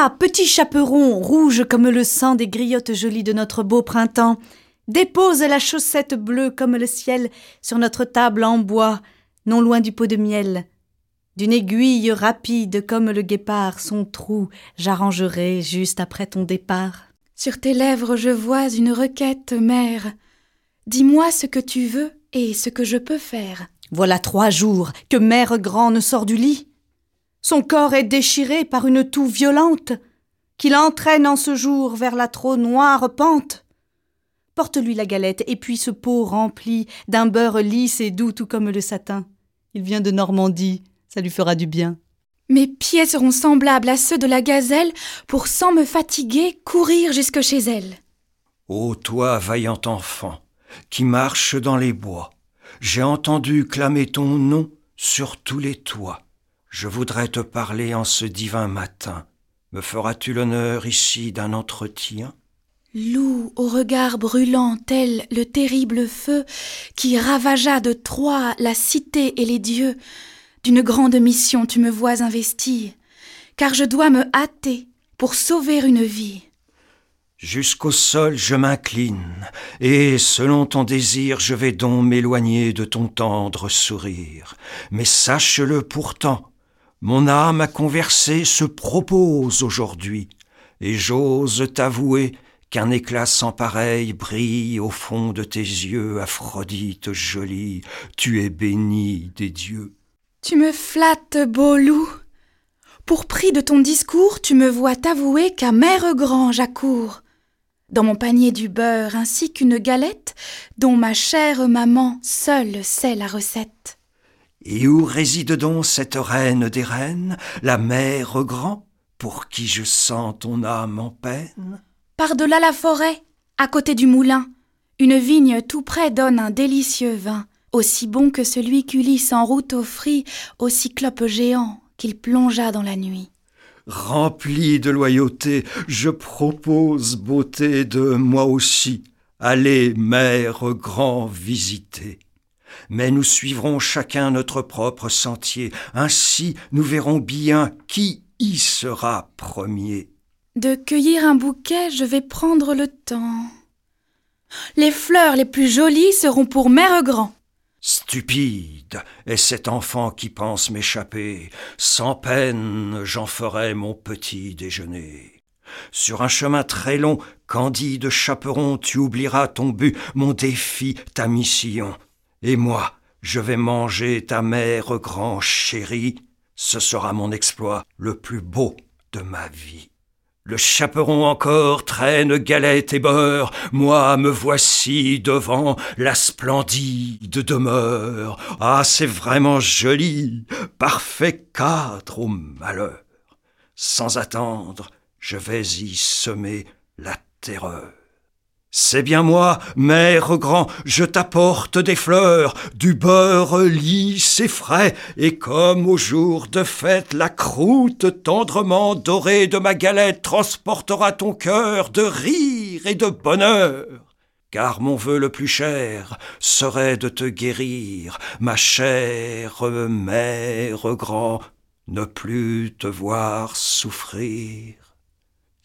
Va, petit chaperon, rouge comme le sang des griottes jolies de notre beau printemps, dépose la chaussette bleue comme le ciel sur notre table en bois, non loin du pot de miel. D'une aiguille rapide comme le guépard, son trou j'arrangerai juste après ton départ. Sur tes lèvres je vois une requête, mère. Dis-moi ce que tu veux et ce que je peux faire. Voilà trois jours que mère grand ne sort du lit. Son corps est déchiré par une toux violente qui l'entraîne en ce jour vers la trop noire pente. Porte-lui la galette et puis ce pot rempli d'un beurre lisse et doux tout comme le satin. Il vient de Normandie, ça lui fera du bien. Mes pieds seront semblables à ceux de la gazelle pour, sans me fatiguer, courir jusque chez elle. Ô toi, vaillant enfant, qui marche dans les bois, j'ai entendu clamer ton nom sur tous les toits. Je voudrais te parler en ce divin matin. Me feras-tu l'honneur ici d'un entretien? Loup au regard brûlant tel le terrible feu qui ravagea de Troie la cité et les dieux, d'une grande mission tu me vois investi, car je dois me hâter pour sauver une vie. Jusqu'au sol je m'incline, et selon ton désir je vais donc m'éloigner de ton tendre sourire. Mais sache-le pourtant, mon âme à converser se propose aujourd'hui, et j'ose t'avouer qu'un éclat sans pareil brille au fond de tes yeux, Aphrodite jolie, tu es bénie des dieux. Tu me flattes, beau loup. Pour prix de ton discours, tu me vois t'avouer qu'à mère grand j'accours dans mon panier du beurre ainsi qu'une galette dont ma chère maman seule sait la recette. Et où réside donc cette reine des reines, la mère grand, pour qui je sens ton âme en peine? Par-delà la forêt, à côté du moulin, une vigne tout près donne un délicieux vin, aussi bon que celui qu'Ulysse en route offrit au cyclope géant qu'il plongea dans la nuit. Rempli de loyauté, je propose, beauté, de moi aussi, aller, mère grand, visiter. Mais nous suivrons chacun notre propre sentier, ainsi nous verrons bien qui y sera premier. De cueillir un bouquet, je vais prendre le temps. Les fleurs les plus jolies seront pour mère grand. Stupide est cet enfant qui pense m'échapper. Sans peine, j'en ferai mon petit déjeuner. Sur un chemin très long, candide chaperon, tu oublieras ton but, mon défi, ta mission. Et moi, je vais manger ta mère grand chérie. Ce sera mon exploit le plus beau de ma vie. Le chaperon encore traîne galette et beurre, moi me voici devant la splendide demeure. Ah, c'est vraiment joli, parfait cadre au malheur. Sans attendre, je vais y semer la terreur. C'est bien moi, mère grand, je t'apporte des fleurs, du beurre lisse et frais, et comme au jour de fête, la croûte tendrement dorée de ma galette transportera ton cœur de rire et de bonheur. Car mon vœu le plus cher serait de te guérir, ma chère mère grand, ne plus te voir souffrir.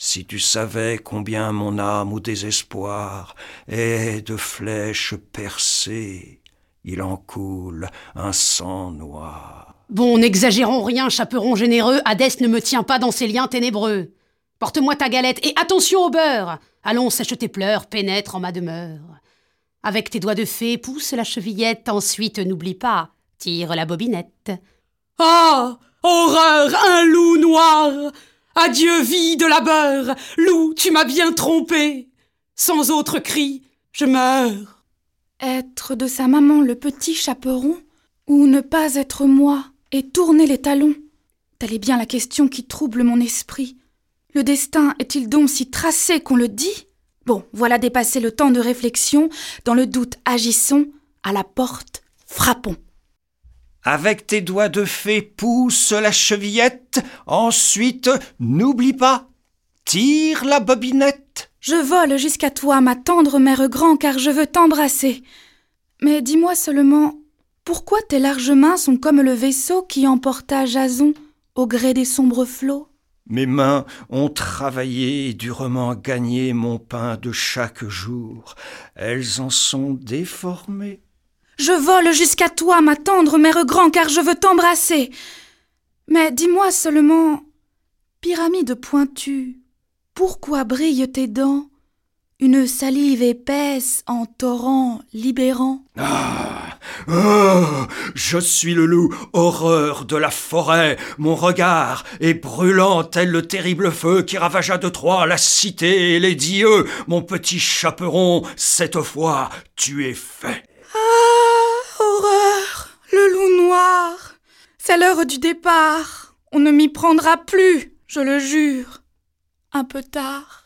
Si tu savais combien mon âme au désespoir est de flèches percées, il en coule un sang noir. Bon, n'exagérons rien, chaperon généreux, Hadès ne me tient pas dans ses liens ténébreux. Porte-moi ta galette et attention au beurre. Allons, sèche tes pleurs, pénètre en ma demeure. Avec tes doigts de fée, pousse la chevillette, ensuite n'oublie pas, tire la bobinette. Ah Horreur Un loup noir Adieu, vie de labeur. Loup, tu m'as bien trompé. Sans autre cri, je meurs. Être de sa maman le petit chaperon Ou ne pas être moi et tourner les talons. Telle est bien la question qui trouble mon esprit. Le destin est-il donc si tracé qu'on le dit? Bon, voilà dépassé le temps de réflexion, dans le doute agissons, à la porte frappons. Avec tes doigts de fée, pousse la chevillette. Ensuite, n'oublie pas, tire la bobinette. Je vole jusqu'à toi, ma tendre mère grand, car je veux t'embrasser. Mais dis-moi seulement, pourquoi tes larges mains sont comme le vaisseau qui emporta Jason au gré des sombres flots? Mes mains ont travaillé et durement gagné mon pain de chaque jour. Elles en sont déformées. Je vole jusqu'à toi, ma tendre mère grand, car je veux t'embrasser. Mais dis-moi seulement, pyramide pointue, pourquoi brillent tes dents? Une salive épaisse en torrent libérant. Ah oh, Je suis le loup, horreur de la forêt. Mon regard est brûlant tel le terrible feu qui ravagea de Troie la cité et les dieux. Mon petit chaperon, cette fois, tu es fait. Ah, horreur Le loup noir C'est l'heure du départ. On ne m'y prendra plus, je le jure. Un peu tard.